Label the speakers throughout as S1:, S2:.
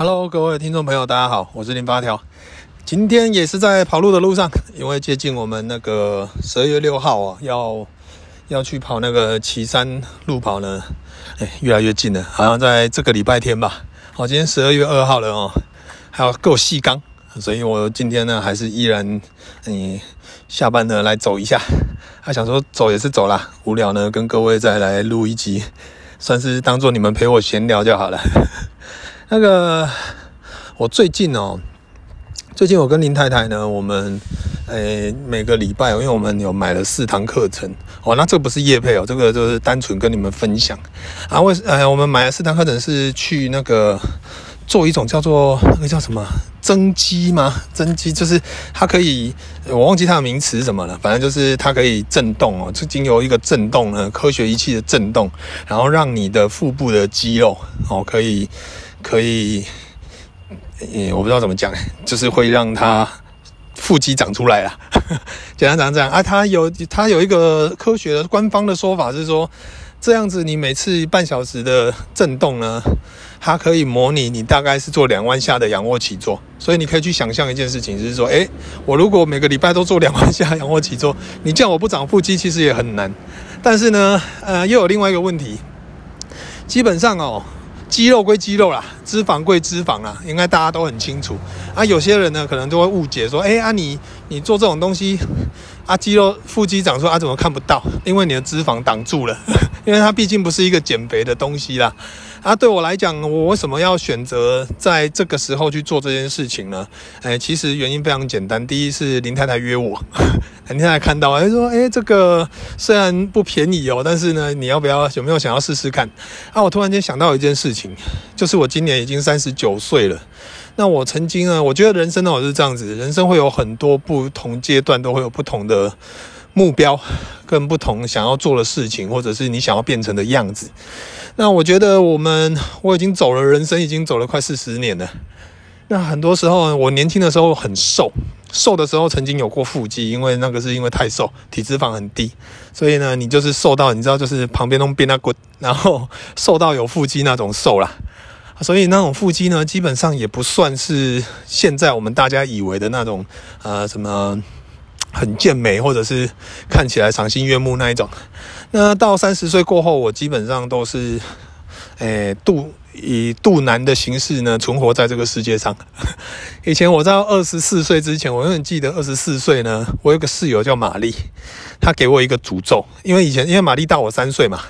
S1: Hello，各位听众朋友，大家好，我是林发条。今天也是在跑路的路上，因为接近我们那个十二月六号啊，要要去跑那个旗山路跑呢，哎，越来越近了，好像在这个礼拜天吧。好，今天十二月二号了哦，还要够细刚，所以我今天呢还是依然嗯下班呢来走一下。还想说走也是走啦，无聊呢跟各位再来录一集，算是当做你们陪我闲聊就好了。那个，我最近哦，最近我跟林太太呢，我们诶每个礼拜，因为我们有买了四堂课程哦，那这个不是业配哦，这个就是单纯跟你们分享啊。为呃，我们买了四堂课程是去那个做一种叫做那个叫什么增肌吗？增肌就是它可以，我忘记它的名词什么了，反正就是它可以震动哦，就经由一个震动呢，科学仪器的震动，然后让你的腹部的肌肉哦可以。可以，嗯，我不知道怎么讲，就是会让它腹肌长出来了。简单讲讲啊，它有它有一个科学的官方的说法是说，这样子你每次半小时的震动呢，它可以模拟你大概是做两万下的仰卧起坐。所以你可以去想象一件事情，就是说，诶，我如果每个礼拜都做两万下仰卧起坐，你叫我不长腹肌，其实也很难。但是呢，呃，又有另外一个问题，基本上哦。肌肉归肌肉啦，脂肪归脂肪啦，应该大家都很清楚啊。有些人呢，可能就会误解说，哎啊你，你做这种东西啊，肌肉腹肌长出啊，怎么看不到？因为你的脂肪挡住了，因为它毕竟不是一个减肥的东西啦。啊，对我来讲，我为什么要选择在这个时候去做这件事情呢？哎，其实原因非常简单。第一是林太太约我，林太太看到，她说：“哎，这个虽然不便宜哦，但是呢，你要不要有没有想要试试看？”啊，我突然间想到一件事情，就是我今年已经三十九岁了。那我曾经呢，我觉得人生呢，我是这样子，人生会有很多不同阶段，都会有不同的目标，跟不同想要做的事情，或者是你想要变成的样子。那我觉得我们我已经走了，人生已经走了快四十年了。那很多时候，我年轻的时候很瘦，瘦的时候曾经有过腹肌，因为那个是因为太瘦，体脂肪很低，所以呢，你就是瘦到你知道，就是旁边都变那滚，然后瘦到有腹肌那种瘦啦。所以那种腹肌呢，基本上也不算是现在我们大家以为的那种呃什么很健美，或者是看起来赏心悦目那一种。那到三十岁过后，我基本上都是，诶、欸，肚以肚腩的形式呢存活在这个世界上。以前我在二十四岁之前，我永远记得二十四岁呢，我有个室友叫玛丽，她给我一个诅咒，因为以前因为玛丽大我三岁嘛，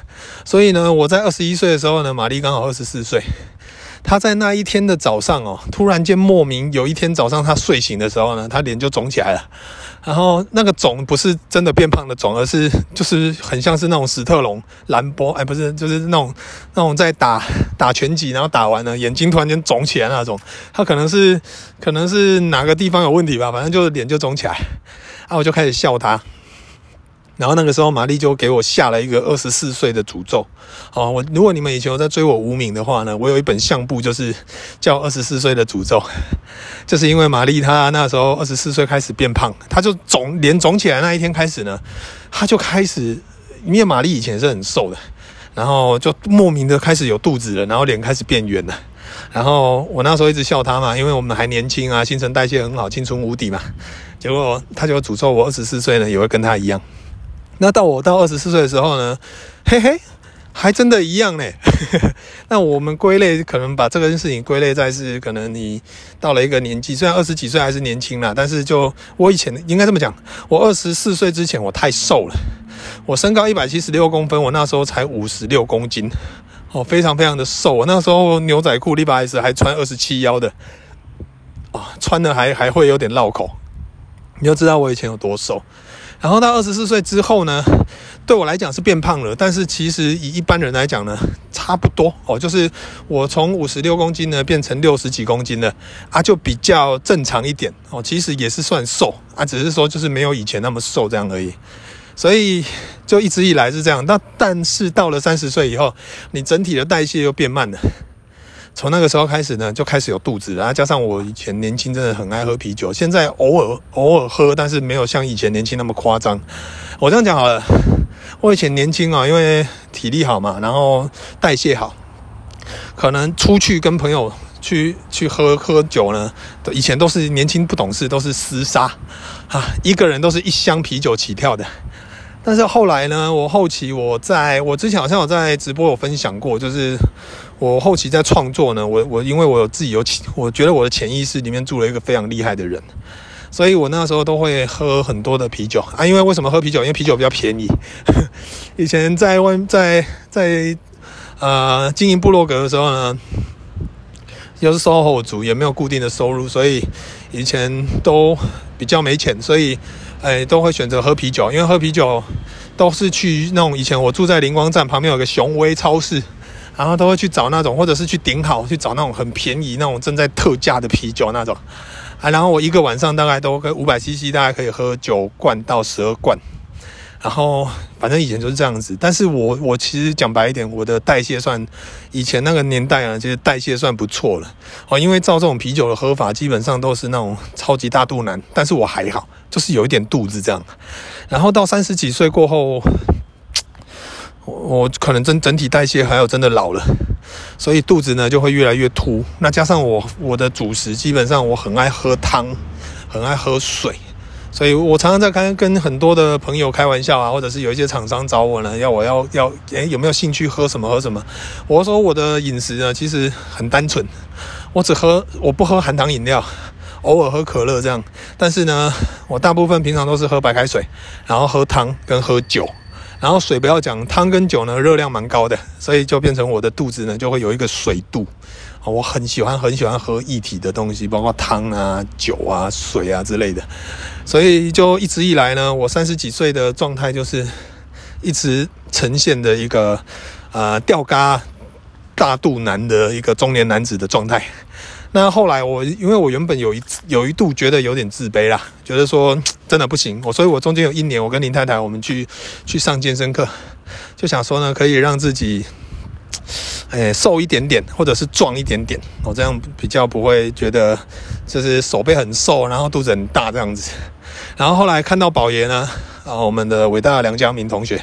S1: 所以呢，我在二十一岁的时候呢，玛丽刚好二十四岁。他在那一天的早上哦，突然间莫名有一天早上他睡醒的时候呢，他脸就肿起来了。然后那个肿不是真的变胖的肿，而是 就是很像是那种史特龙、兰波，哎，不是，就是那种那种在打打拳击，然后打完了眼睛突然间肿起来那种。他可能是可能是哪个地方有问题吧，反正就是脸就肿起来。啊，我就开始笑他。然后那个时候，玛丽就给我下了一个二十四岁的诅咒。哦，我如果你们以前有在追我无名的话呢，我有一本相簿，就是叫二十四岁的诅咒。就是因为玛丽她那时候二十四岁开始变胖，她就肿脸肿起来那一天开始呢，她就开始，因为玛丽以前是很瘦的，然后就莫名的开始有肚子了，然后脸开始变圆了。然后我那时候一直笑她嘛，因为我们还年轻啊，新陈代谢很好，青春无敌嘛。结果她就诅咒我二十四岁呢，也会跟她一样。那到我到二十四岁的时候呢，嘿嘿，还真的一样呢。那我们归类可能把这个事情归类在是，可能你到了一个年纪，虽然二十几岁还是年轻啦，但是就我以前应该这么讲，我二十四岁之前我太瘦了，我身高一百七十六公分，我那时候才五十六公斤，哦，非常非常的瘦。我那时候牛仔裤，礼拜四还穿二十七腰的，哦，穿的还还会有点绕口，你就知道我以前有多瘦。然后到二十四岁之后呢，对我来讲是变胖了，但是其实以一般人来讲呢，差不多哦，就是我从五十六公斤呢变成六十几公斤了啊，就比较正常一点哦，其实也是算瘦啊，只是说就是没有以前那么瘦这样而已，所以就一直以来是这样。那但是到了三十岁以后，你整体的代谢又变慢了。从那个时候开始呢，就开始有肚子，然后加上我以前年轻真的很爱喝啤酒，现在偶尔偶尔喝，但是没有像以前年轻那么夸张。我这样讲好了，我以前年轻啊，因为体力好嘛，然后代谢好，可能出去跟朋友去去喝喝酒呢，以前都是年轻不懂事，都是厮杀啊，一个人都是一箱啤酒起跳的。但是后来呢，我后期我在我之前好像有在直播有分享过，就是我后期在创作呢，我我因为我有自己有潜，我觉得我的潜意识里面住了一个非常厉害的人，所以我那时候都会喝很多的啤酒啊。因为为什么喝啤酒？因为啤酒比较便宜。以前在外在在呃经营部落格的时候呢，又是 SOHO 族，也没有固定的收入，所以以前都比较没钱，所以。哎，都会选择喝啤酒，因为喝啤酒都是去那种以前我住在灵光站旁边有个雄威超市，然后都会去找那种，或者是去顶好去找那种很便宜那种正在特价的啤酒那种啊。然后我一个晚上大概都跟五百 CC，大概可以喝九罐到十二罐。然后反正以前就是这样子，但是我我其实讲白一点，我的代谢算以前那个年代啊，其实代谢算不错了哦。因为照这种啤酒的喝法，基本上都是那种超级大肚腩，但是我还好。就是有一点肚子这样，然后到三十几岁过后，我可能真整体代谢还有真的老了，所以肚子呢就会越来越凸。那加上我我的主食基本上我很爱喝汤，很爱喝水，所以我常常在跟跟很多的朋友开玩笑啊，或者是有一些厂商找我呢，要我要要诶有没有兴趣喝什么喝什么？我说我的饮食呢其实很单纯，我只喝我不喝含糖饮料。偶尔喝可乐这样，但是呢，我大部分平常都是喝白开水，然后喝汤跟喝酒，然后水不要讲，汤跟酒呢热量蛮高的，所以就变成我的肚子呢就会有一个水肚。我很喜欢很喜欢喝液体的东西，包括汤啊、酒啊、水啊之类的，所以就一直以来呢，我三十几岁的状态就是一直呈现的一个呃吊嘎大肚腩的一个中年男子的状态。那后来我因为我原本有一有一度觉得有点自卑啦，觉得说真的不行，我所以我中间有一年我跟林太太我们去去上健身课，就想说呢可以让自己，诶瘦一点点或者是壮一点点，我这样比较不会觉得就是手背很瘦，然后肚子很大这样子。然后后来看到宝爷呢，啊我们的伟大的梁家明同学，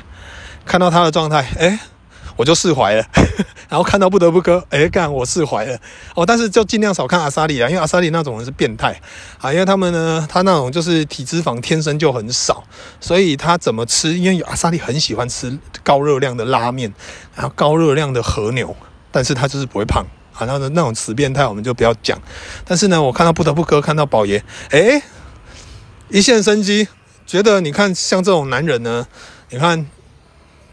S1: 看到他的状态，诶我就释怀了，然后看到不得不割，哎，干我释怀了哦。但是就尽量少看阿萨里啊，因为阿萨里那种人是变态啊，因为他们呢，他那种就是体脂肪天生就很少，所以他怎么吃？因为阿萨里很喜欢吃高热量的拉面，然后高热量的和牛，但是他就是不会胖啊。那那种死变态我们就不要讲。但是呢，我看到不得不割，看到宝爷，哎，一线生机，觉得你看像这种男人呢，你看。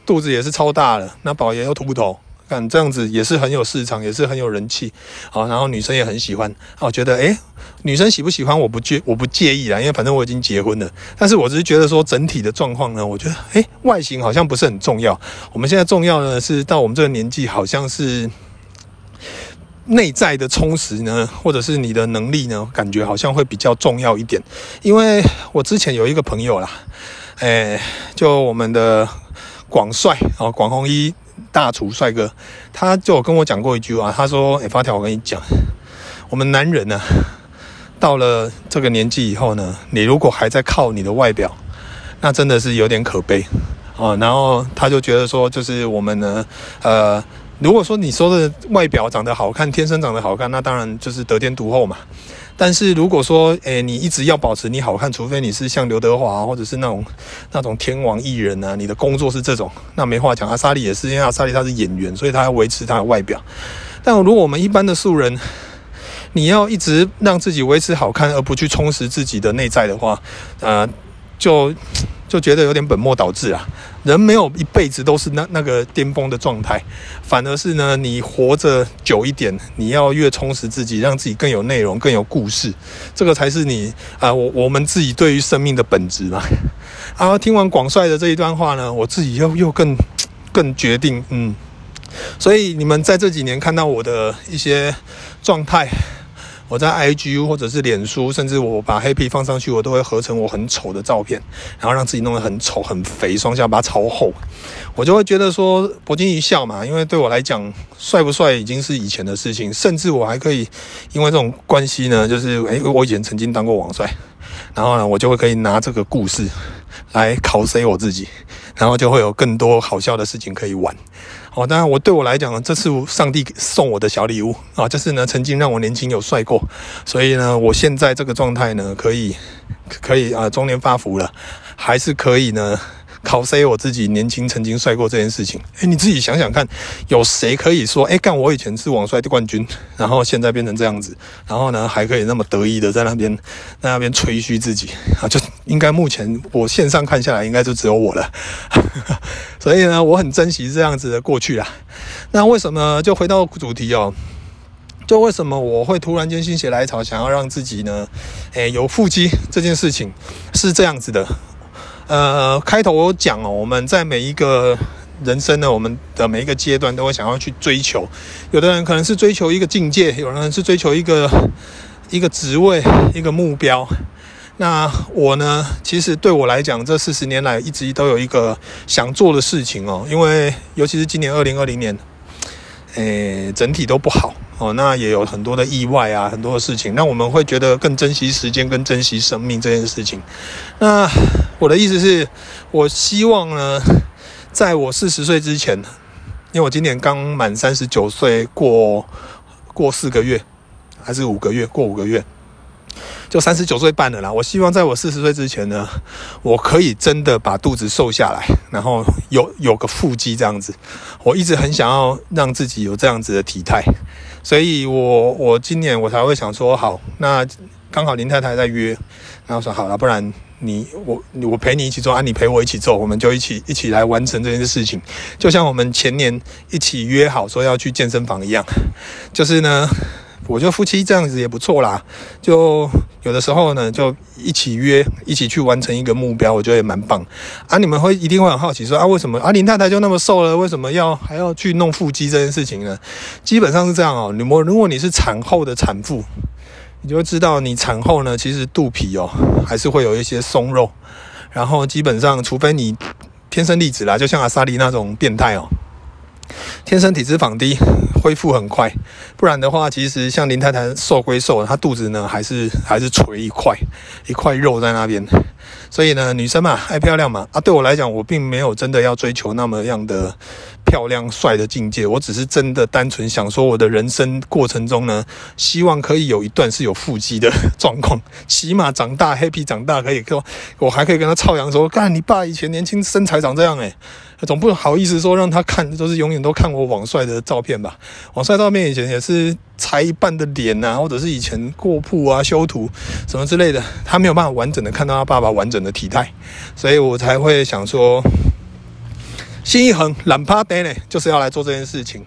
S1: 肚子也是超大了，那宝爷又秃头，这样子也是很有市场，也是很有人气，好，然后女生也很喜欢，我觉得，诶，女生喜不喜欢我不介我不介意啦，因为反正我已经结婚了，但是我只是觉得说整体的状况呢，我觉得，诶，外形好像不是很重要，我们现在重要的是到我们这个年纪，好像是内在的充实呢，或者是你的能力呢，感觉好像会比较重要一点，因为我之前有一个朋友啦，诶，就我们的。广帅啊，广弘一大厨帅哥，他就跟我讲过一句话，他说：“哎，发条，我跟你讲，我们男人呢，到了这个年纪以后呢，你如果还在靠你的外表，那真的是有点可悲啊。”然后他就觉得说，就是我们呢，呃，如果说你说的外表长得好看，天生长得好看，那当然就是得天独厚嘛。但是如果说，诶、你一直要保持你好看，除非你是像刘德华或者是那种那种天王艺人啊，你的工作是这种，那没话讲。阿莎莉也是，因为阿莎莉她是演员，所以她要维持她的外表。但如果我们一般的素人，你要一直让自己维持好看，而不去充实自己的内在的话，呃，就。就觉得有点本末倒置啊！人没有一辈子都是那那个巅峰的状态，反而是呢，你活着久一点，你要越充实自己，让自己更有内容、更有故事，这个才是你啊、我我们自己对于生命的本质嘛。啊，听完广帅的这一段话呢，我自己又又更更决定，嗯，所以你们在这几年看到我的一些状态。我在 IG 或者是脸书，甚至我把黑皮放上去，我都会合成我很丑的照片，然后让自己弄得很丑、很肥，双下巴超厚，我就会觉得说博君一笑嘛。因为对我来讲，帅不帅已经是以前的事情，甚至我还可以因为这种关系呢，就是诶，我以前曾经当过网帅，然后呢，我就会可以拿这个故事来考 C 我自己，然后就会有更多好笑的事情可以玩。哦，当然我对我来讲，这是上帝送我的小礼物啊，就是呢曾经让我年轻有帅过，所以呢我现在这个状态呢可以可以啊中年发福了，还是可以呢。考 C 我自己年轻曾经帅过这件事情，哎，你自己想想看，有谁可以说，哎，干我以前是网帅的冠军，然后现在变成这样子，然后呢还可以那么得意的在那边在那边吹嘘自己啊？就应该目前我线上看下来，应该就只有我了。所以呢，我很珍惜这样子的过去啦。那为什么就回到主题哦？就为什么我会突然间心血来潮，想要让自己呢，哎，有腹肌这件事情是这样子的。呃，开头我讲哦，我们在每一个人生呢，我们的每一个阶段都会想要去追求。有的人可能是追求一个境界，有人是追求一个一个职位、一个目标。那我呢，其实对我来讲，这四十年来一直都有一个想做的事情哦。因为尤其是今年二零二零年，诶，整体都不好。哦，那也有很多的意外啊，很多的事情，那我们会觉得更珍惜时间，跟珍惜生命这件事情。那我的意思是，我希望呢，在我四十岁之前，因为我今年刚满三十九岁，过过四个月，还是五个月，过五个月。就三十九岁半了啦，我希望在我四十岁之前呢，我可以真的把肚子瘦下来，然后有有个腹肌这样子。我一直很想要让自己有这样子的体态，所以我我今年我才会想说，好，那刚好林太太在约，然后说好了，不然你我我陪你一起做啊，你陪我一起做，我们就一起一起来完成这件事情，就像我们前年一起约好说要去健身房一样，就是呢。我觉得夫妻这样子也不错啦，就有的时候呢，就一起约，一起去完成一个目标，我觉得也蛮棒。啊，你们会一定会很好奇说啊，为什么啊林太太就那么瘦了，为什么要还要去弄腹肌这件事情呢？基本上是这样哦，你们如果你是产后的产妇，你就会知道你产后呢，其实肚皮哦还是会有一些松肉，然后基本上除非你天生丽质啦，就像阿莎莉那种变态哦。天生体脂肪低，恢复很快，不然的话，其实像林太太瘦归瘦，她肚子呢还是还是垂一块一块肉在那边。所以呢，女生嘛，爱漂亮嘛，啊，对我来讲，我并没有真的要追求那么样的漂亮帅的境界，我只是真的单纯想说，我的人生过程中呢，希望可以有一段是有腹肌的 状况，起码长大 happy 长大可以说，我还可以跟他操扬说，干你爸以前年轻身材长这样诶、总不好意思说让他看，都是永远都看我网帅的照片吧。网帅照片以前也是裁一半的脸啊，或者是以前过曝啊、修图什么之类的，他没有办法完整的看到他爸爸完整的体态，所以我才会想说，心一横，懒趴呆呢，就是要来做这件事情。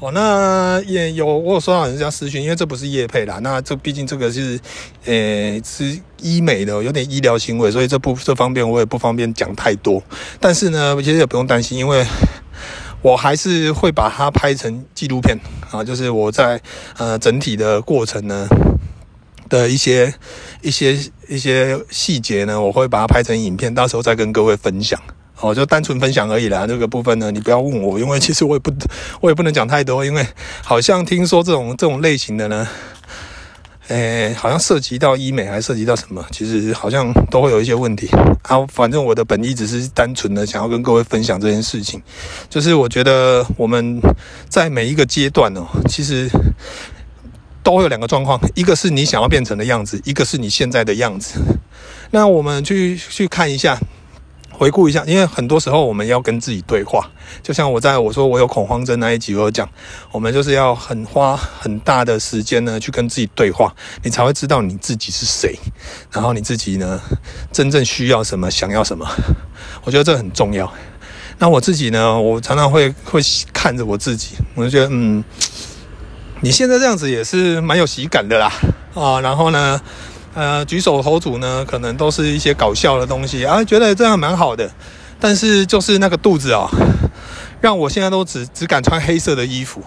S1: 哦，那也有我有收到人家私讯，因为这不是叶配啦，那这毕竟这个是，呃、是医美的，有点医疗行为，所以这不这方面我也不方便讲太多。但是呢，其实也不用担心，因为我还是会把它拍成纪录片啊，就是我在呃整体的过程呢的一些一些一些细节呢，我会把它拍成影片，到时候再跟各位分享。哦，就单纯分享而已啦。这个部分呢，你不要问我，因为其实我也不，我也不能讲太多，因为好像听说这种这种类型的呢，诶，好像涉及到医美，还涉及到什么？其实好像都会有一些问题啊。反正我的本意只是单纯的想要跟各位分享这件事情，就是我觉得我们在每一个阶段哦，其实都会有两个状况，一个是你想要变成的样子，一个是你现在的样子。那我们去去看一下。回顾一下，因为很多时候我们要跟自己对话，就像我在我说我有恐慌症那一集我有讲，我们就是要很花很大的时间呢去跟自己对话，你才会知道你自己是谁，然后你自己呢真正需要什么，想要什么，我觉得这很重要。那我自己呢，我常常会会看着我自己，我就觉得嗯，你现在这样子也是蛮有喜感的啦，啊，然后呢。呃，举手投足呢，可能都是一些搞笑的东西啊，觉得这样蛮好的。但是就是那个肚子啊，让我现在都只只敢穿黑色的衣服，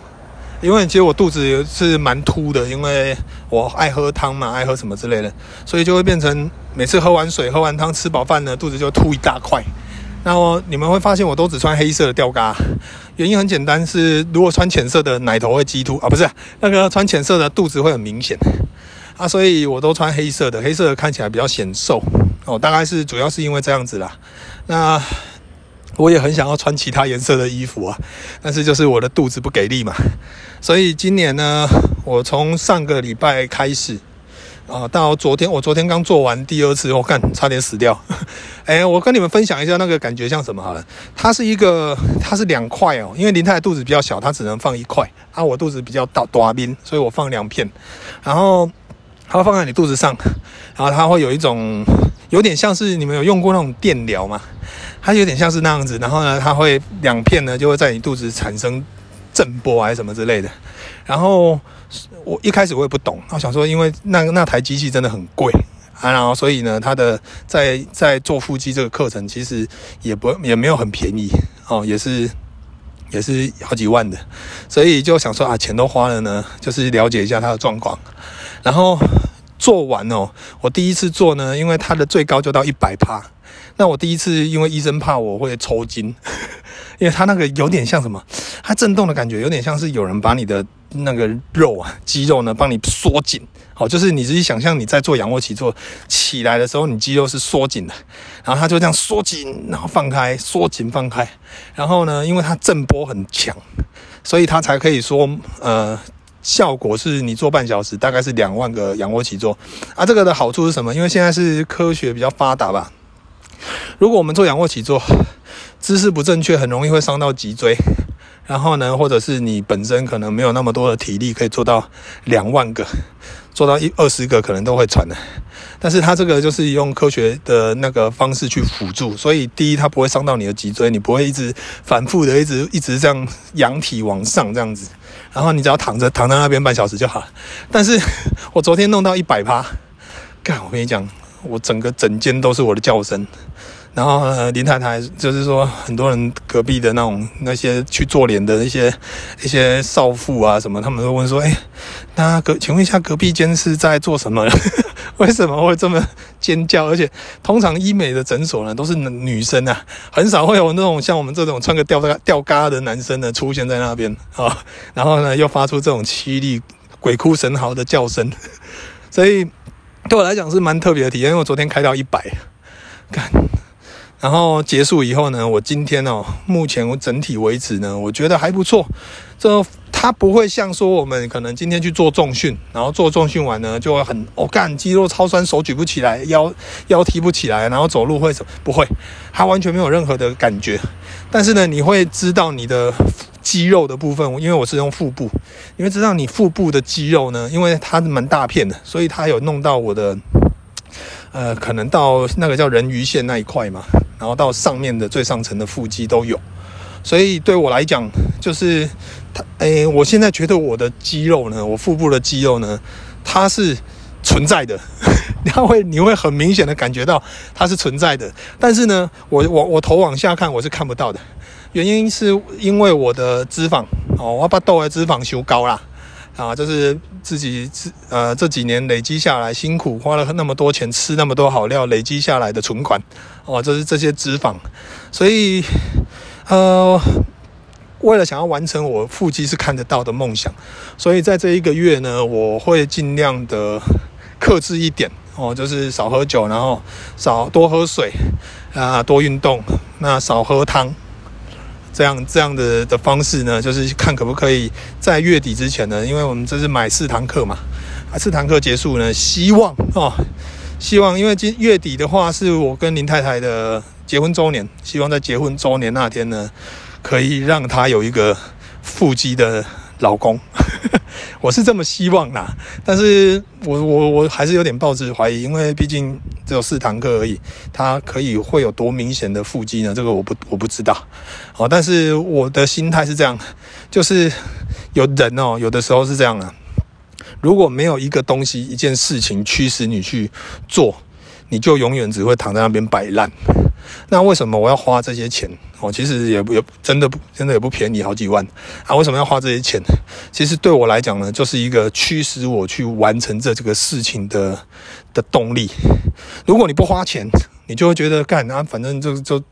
S1: 因为其实我肚子是蛮凸的，因为我爱喝汤嘛，爱喝什么之类的，所以就会变成每次喝完水、喝完汤、吃饱饭呢，肚子就凸一大块。那么你们会发现，我都只穿黑色的吊嘎，原因很简单，是如果穿浅色的奶头会激凸啊，不是那个穿浅色的肚子会很明显。啊，所以我都穿黑色的，黑色的看起来比较显瘦哦，大概是主要是因为这样子啦。那我也很想要穿其他颜色的衣服啊，但是就是我的肚子不给力嘛。所以今年呢，我从上个礼拜开始。啊，到昨天，我昨天刚做完第二次，我看差点死掉。哎，我跟你们分享一下那个感觉像什么好了。它是一个，它是两块哦，因为林太太肚子比较小，它只能放一块。啊，我肚子比较大，大边，所以我放两片。然后它会放在你肚子上，然后它会有一种有点像是你们有用过那种电疗吗？它有点像是那样子。然后呢，它会两片呢就会在你肚子产生震波还是什么之类的。然后。我一开始我也不懂，我想说，因为那那台机器真的很贵啊，然后所以呢，它的在在做腹肌这个课程其实也不也没有很便宜哦，也是也是好几万的，所以就想说啊，钱都花了呢，就是了解一下它的状况。然后做完哦，我第一次做呢，因为它的最高就到一百趴，那我第一次因为医生怕我会抽筋，因为它那个有点像什么，它震动的感觉有点像是有人把你的。那个肉啊，肌肉呢，帮你缩紧，好，就是你自己想象你在做仰卧起坐起来的时候，你肌肉是缩紧的，然后它就这样缩紧，然后放开，缩紧放开，然后呢，因为它震波很强，所以它才可以说，呃，效果是你做半小时大概是两万个仰卧起坐啊。这个的好处是什么？因为现在是科学比较发达吧，如果我们做仰卧起坐，姿势不正确，很容易会伤到脊椎。然后呢，或者是你本身可能没有那么多的体力，可以做到两万个，做到一二十个可能都会喘的。但是它这个就是用科学的那个方式去辅助，所以第一它不会伤到你的脊椎，你不会一直反复的一直一直这样仰体往上这样子。然后你只要躺着躺在那边半小时就好了。但是 我昨天弄到一百趴，干，我跟你讲，我整个整间都是我的叫声。然后，林太太就是说，很多人隔壁的那种那些去做脸的一些一些少妇啊什么，他们都问说：“哎，那隔请问一下，隔壁间是在做什么？为什么会这么尖叫？而且通常医美的诊所呢，都是女生啊，很少会有那种像我们这种穿个吊带吊嘎的男生呢出现在那边啊。然后呢，又发出这种凄厉鬼哭神嚎的叫声，所以对我来讲是蛮特别的体验。因为我昨天开到一百，干。然后结束以后呢，我今天哦，目前我整体为止呢，我觉得还不错。这它不会像说我们可能今天去做重训，然后做重训完呢，就会很哦干，肌肉超酸，手举不起来，腰腰提不起来，然后走路会什？不会，它完全没有任何的感觉。但是呢，你会知道你的肌肉的部分，因为我是用腹部，你会知道你腹部的肌肉呢，因为它蛮大片的，所以它有弄到我的，呃，可能到那个叫人鱼线那一块嘛。然后到上面的最上层的腹肌都有，所以对我来讲，就是它，诶，我现在觉得我的肌肉呢，我腹部的肌肉呢，它是存在的，它会你会很明显的感觉到它是存在的。但是呢，我我我头往下看，我是看不到的，原因是因为我的脂肪哦，我把豆的脂肪修高啦。啊，就是自己呃这几年累积下来辛苦，花了那么多钱，吃那么多好料，累积下来的存款，哦，这是这些脂肪，所以呃，为了想要完成我腹肌是看得到的梦想，所以在这一个月呢，我会尽量的克制一点哦，就是少喝酒，然后少多喝水啊，多运动，那少喝汤。这样这样的的方式呢，就是看可不可以在月底之前呢，因为我们这是买四堂课嘛，啊，四堂课结束呢，希望哦，希望因为今月底的话是我跟林太太的结婚周年，希望在结婚周年那天呢，可以让她有一个腹肌的老公。我是这么希望啦，但是我我我还是有点抱持怀疑，因为毕竟只有四堂课而已，他可以会有多明显的腹肌呢？这个我不我不知道。好，但是我的心态是这样，就是有人哦，有的时候是这样的，如果没有一个东西、一件事情驱使你去做，你就永远只会躺在那边摆烂。那为什么我要花这些钱？我，其实也也真的不真的也不便宜，好几万啊！为什么要花这些钱？其实对我来讲呢，就是一个驱使我去完成这这个事情的的动力。如果你不花钱，你就会觉得干啊，反正就就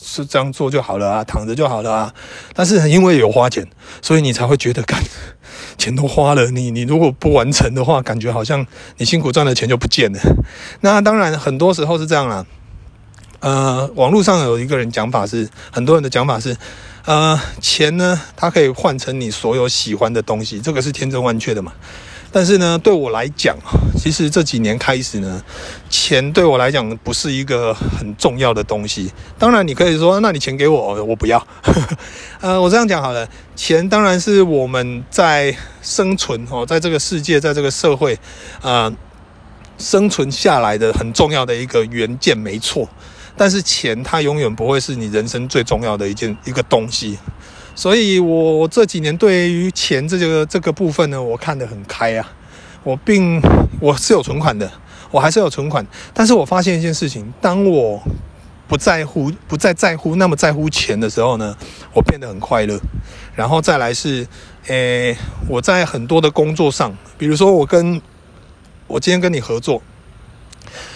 S1: 是这样做就好了啊，躺着就好了啊。但是因为有花钱，所以你才会觉得干，钱都花了，你你如果不完成的话，感觉好像你辛苦赚的钱就不见了。那当然，很多时候是这样啦。呃，网络上有一个人讲法是，很多人的讲法是，呃，钱呢，它可以换成你所有喜欢的东西，这个是千真万确的嘛。但是呢，对我来讲，其实这几年开始呢，钱对我来讲不是一个很重要的东西。当然，你可以说，那你钱给我，我不要。呃，我这样讲好了，钱当然是我们在生存哦，在这个世界，在这个社会，啊、生存下来的很重要的一个元件，没错。但是钱，它永远不会是你人生最重要的一件一个东西。所以，我这几年对于钱这个这个部分呢，我看得很开啊。我并我是有存款的，我还是有存款。但是我发现一件事情：当我不在乎、不再在乎那么在乎钱的时候呢，我变得很快乐。然后再来是，诶，我在很多的工作上，比如说我跟我今天跟你合作，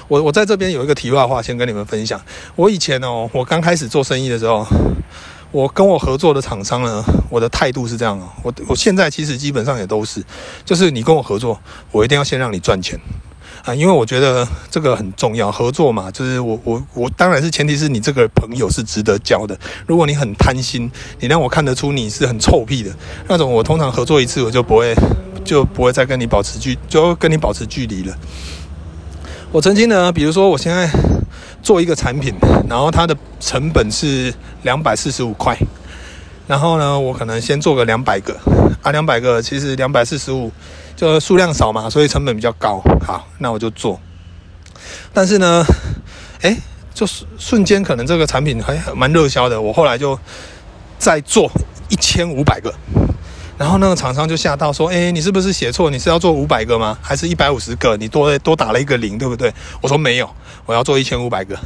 S1: 我我在这边有一个题外话，先跟你们分享。我以前哦，我刚开始做生意的时候。我跟我合作的厂商呢，我的态度是这样啊，我我现在其实基本上也都是，就是你跟我合作，我一定要先让你赚钱啊，因为我觉得这个很重要，合作嘛，就是我我我当然是前提是你这个朋友是值得交的，如果你很贪心，你让我看得出你是很臭屁的那种，我通常合作一次我就不会就不会再跟你保持距，就跟你保持距离了。我曾经呢，比如说我现在。做一个产品，然后它的成本是两百四十五块，然后呢，我可能先做个两百个啊，两百个其实两百四十五就数量少嘛，所以成本比较高。好，那我就做。但是呢，诶，就是瞬间可能这个产品还蛮热销的，我后来就再做一千五百个。然后那个厂商就吓到说：“哎，你是不是写错？你是要做五百个吗？还是一百五十个？你多多打了一个零，对不对？”我说：“没有，我要做一千五百个。”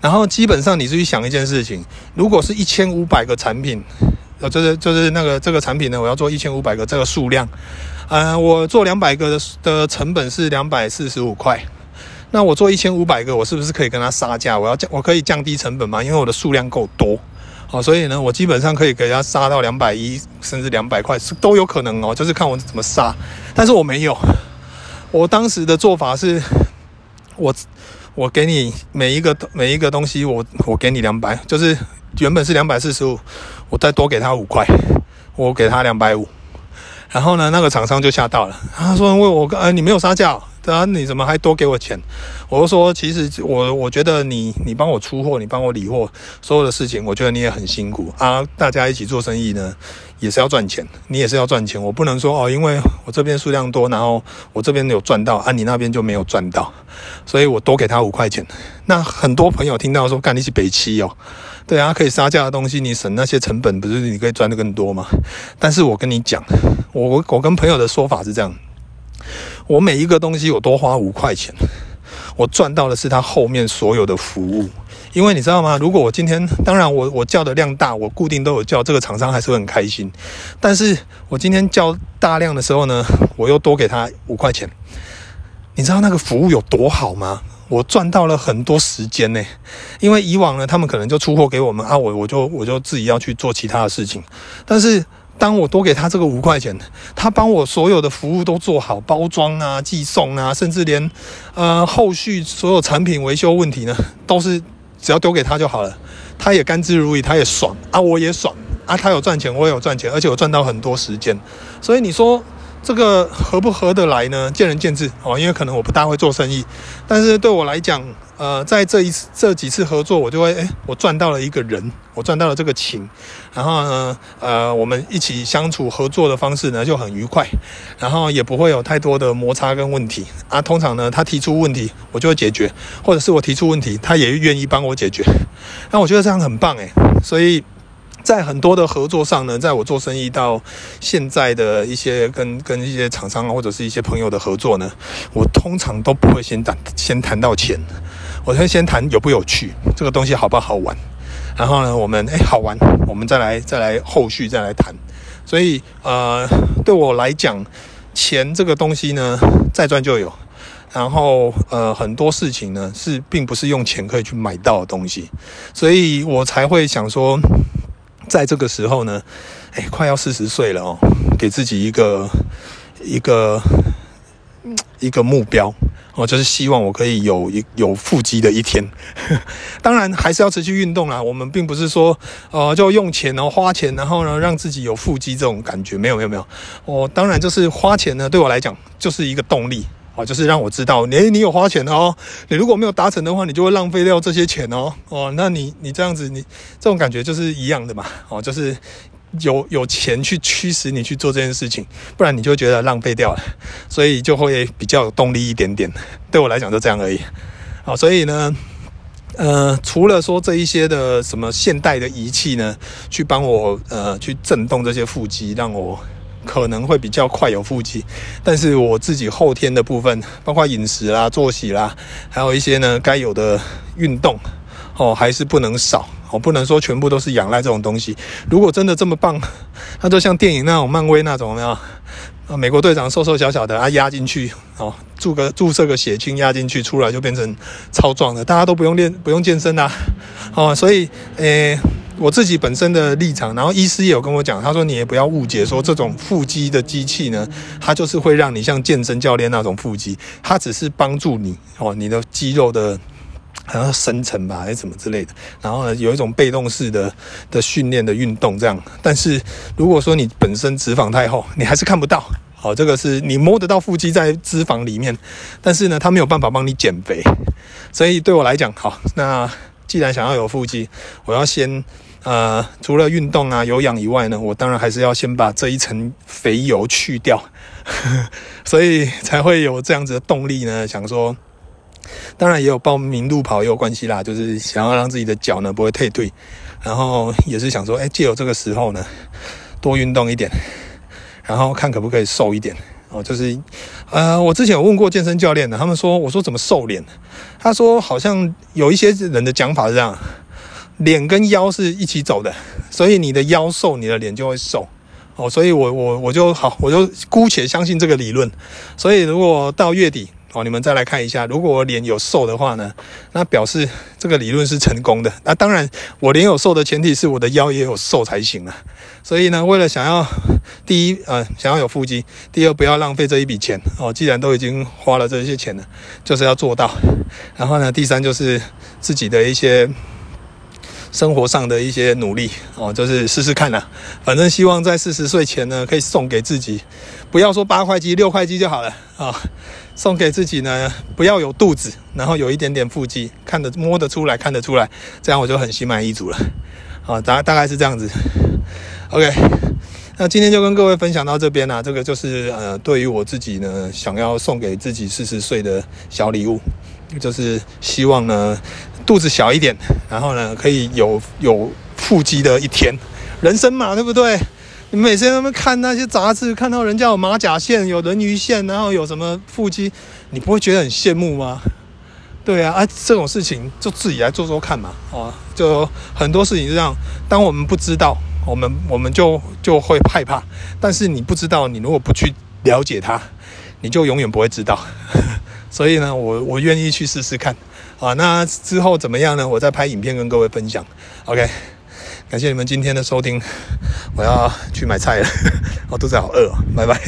S1: 然后基本上你是去想一件事情：如果是一千五百个产品，呃，就是就是那个这个产品呢，我要做一千五百个这个数量，呃，我做两百个的的成本是两百四十五块，那我做一千五百个，我是不是可以跟他杀价？我要降，我可以降低成本吗？因为我的数量够多。好，所以呢，我基本上可以给他杀到两百一，甚至两百块是都有可能哦，就是看我怎么杀。但是我没有，我当时的做法是，我我给你每一个每一个东西，我我给你两百，就是原本是两百四十五，我再多给他五块，我给他两百五。然后呢，那个厂商就吓到了，他说：“问我，呃，你没有杀价。”对啊，你怎么还多给我钱？我就说，其实我我觉得你你帮我出货，你帮我理货，所有的事情，我觉得你也很辛苦啊。大家一起做生意呢，也是要赚钱，你也是要赚钱。我不能说哦，因为我这边数量多，然后我这边有赚到啊，你那边就没有赚到，所以我多给他五块钱。那很多朋友听到说，干你是北七哦，对啊，可以杀价的东西，你省那些成本，不是你可以赚得更多吗？但是我跟你讲，我我跟朋友的说法是这样。我每一个东西我多花五块钱，我赚到的是他后面所有的服务。因为你知道吗？如果我今天，当然我我叫的量大，我固定都有叫，这个厂商还是会很开心。但是我今天叫大量的时候呢，我又多给他五块钱。你知道那个服务有多好吗？我赚到了很多时间呢。因为以往呢，他们可能就出货给我们啊，我我就我就自己要去做其他的事情，但是。当我多给他这个五块钱，他帮我所有的服务都做好，包装啊、寄送啊，甚至连呃后续所有产品维修问题呢，都是只要丢给他就好了，他也甘之如饴，他也爽。啊，我也爽。啊，他有赚钱，我也有赚钱，而且我赚到很多时间，所以你说。这个合不合得来呢？见仁见智哦，因为可能我不大会做生意，但是对我来讲，呃，在这一次这几次合作，我就会诶，我赚到了一个人，我赚到了这个情，然后呢，呃，我们一起相处合作的方式呢就很愉快，然后也不会有太多的摩擦跟问题啊。通常呢，他提出问题，我就会解决，或者是我提出问题，他也愿意帮我解决，那我觉得这样很棒诶，所以。在很多的合作上呢，在我做生意到现在的一些跟跟一些厂商或者是一些朋友的合作呢，我通常都不会先谈先谈到钱，我会先谈有不有趣，这个东西好不好玩，然后呢，我们诶好玩，我们再来再来后续再来谈。所以呃，对我来讲，钱这个东西呢，再赚就有，然后呃很多事情呢是并不是用钱可以去买到的东西，所以我才会想说。在这个时候呢，哎，快要四十岁了哦，给自己一个一个一个目标我就是希望我可以有一有腹肌的一天。当然还是要持续运动啦。我们并不是说呃就用钱然后花钱，然后呢让自己有腹肌这种感觉，没有没有没有。我当然就是花钱呢，对我来讲就是一个动力。哦，就是让我知道，你你有花钱哦，你如果没有达成的话，你就会浪费掉这些钱哦。哦，那你你这样子，你这种感觉就是一样的嘛。哦，就是有有钱去驱使你去做这件事情，不然你就觉得浪费掉了，所以就会比较有动力一点点。对我来讲就这样而已。好，所以呢，呃，除了说这一些的什么现代的仪器呢，去帮我呃去震动这些腹肌，让我。可能会比较快有腹肌，但是我自己后天的部分，包括饮食啦、作息啦，还有一些呢该有的运动，哦，还是不能少。我不能说全部都是仰赖这种东西。如果真的这么棒，那就像电影那种漫威那种，有没有？美国队长瘦瘦小小的啊，压进去哦，注个注射个血清压进去，出来就变成超壮的，大家都不用练，不用健身啦，哦，所以，诶。我自己本身的立场，然后医师也有跟我讲，他说你也不要误解，说这种腹肌的机器呢，它就是会让你像健身教练那种腹肌，它只是帮助你哦，你的肌肉的好像生成吧，还是什么之类的，然后呢有一种被动式的的训练的运动这样。但是如果说你本身脂肪太厚，你还是看不到，好，这个是你摸得到腹肌在脂肪里面，但是呢，它没有办法帮你减肥，所以对我来讲，好，那既然想要有腹肌，我要先。呃，除了运动啊、有氧以外呢，我当然还是要先把这一层肥油去掉，所以才会有这样子的动力呢。想说，当然也有报名路跑也有关系啦，就是想要让自己的脚呢不会退退，然后也是想说，哎，借由这个时候呢，多运动一点，然后看可不可以瘦一点哦。就是，呃，我之前有问过健身教练的，他们说，我说怎么瘦脸？他说好像有一些人的讲法是这样。脸跟腰是一起走的，所以你的腰瘦，你的脸就会瘦哦。所以我我我就好，我就姑且相信这个理论。所以如果到月底哦，你们再来看一下，如果我脸有瘦的话呢，那表示这个理论是成功的。那当然，我脸有瘦的前提是我的腰也有瘦才行啊。所以呢，为了想要第一呃想要有腹肌，第二不要浪费这一笔钱哦。既然都已经花了这些钱了，就是要做到。然后呢，第三就是自己的一些。生活上的一些努力哦，就是试试看啦。反正希望在四十岁前呢，可以送给自己，不要说八块肌、六块肌就好了啊。送给自己呢，不要有肚子，然后有一点点腹肌，看得摸得出来，看得出来，这样我就很心满意足了。啊，大大概是这样子。OK，那今天就跟各位分享到这边啦。这个就是呃，对于我自己呢，想要送给自己四十岁的小礼物，就是希望呢。肚子小一点，然后呢，可以有有腹肌的一天，人生嘛，对不对？你每天他们看那些杂志，看到人家有马甲线、有人鱼线，然后有什么腹肌，你不会觉得很羡慕吗？对啊，啊，这种事情就自己来做做看嘛，哦，就很多事情是这样。当我们不知道，我们我们就就会害怕。但是你不知道，你如果不去了解它，你就永远不会知道。所以呢，我我愿意去试试看。啊，那之后怎么样呢？我再拍影片跟各位分享。OK，感谢你们今天的收听，我要去买菜了，我 肚子好饿，拜拜。